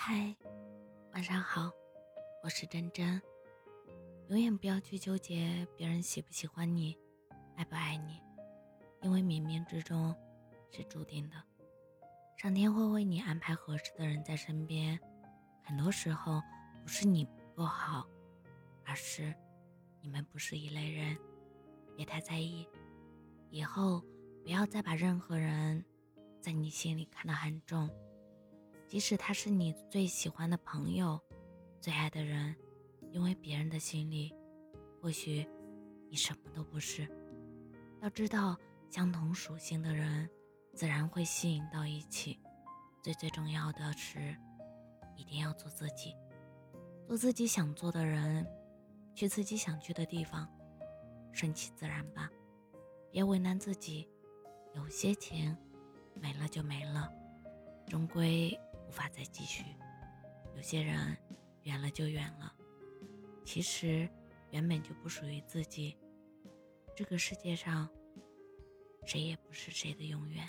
嗨，晚上好，我是真真。永远不要去纠结别人喜不喜欢你，爱不爱你，因为冥冥之中是注定的。上天会为你安排合适的人在身边，很多时候不是你不够好，而是你们不是一类人。别太在意，以后不要再把任何人在你心里看得很重。即使他是你最喜欢的朋友、最爱的人，因为别人的心里，或许你什么都不是。要知道，相同属性的人，自然会吸引到一起。最最重要的是，一定要做自己，做自己想做的人，去自己想去的地方，顺其自然吧，别为难自己。有些情，没了就没了，终归。无法再继续，有些人远了就远了。其实原本就不属于自己。这个世界上，谁也不是谁的永远。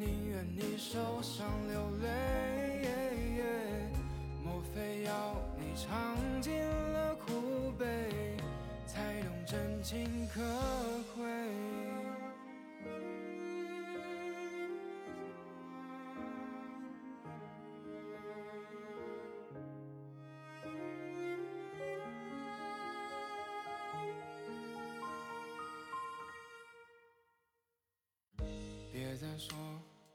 宁愿你受伤流泪。莫非要你尝尽了苦悲，才懂真情可贵？别再说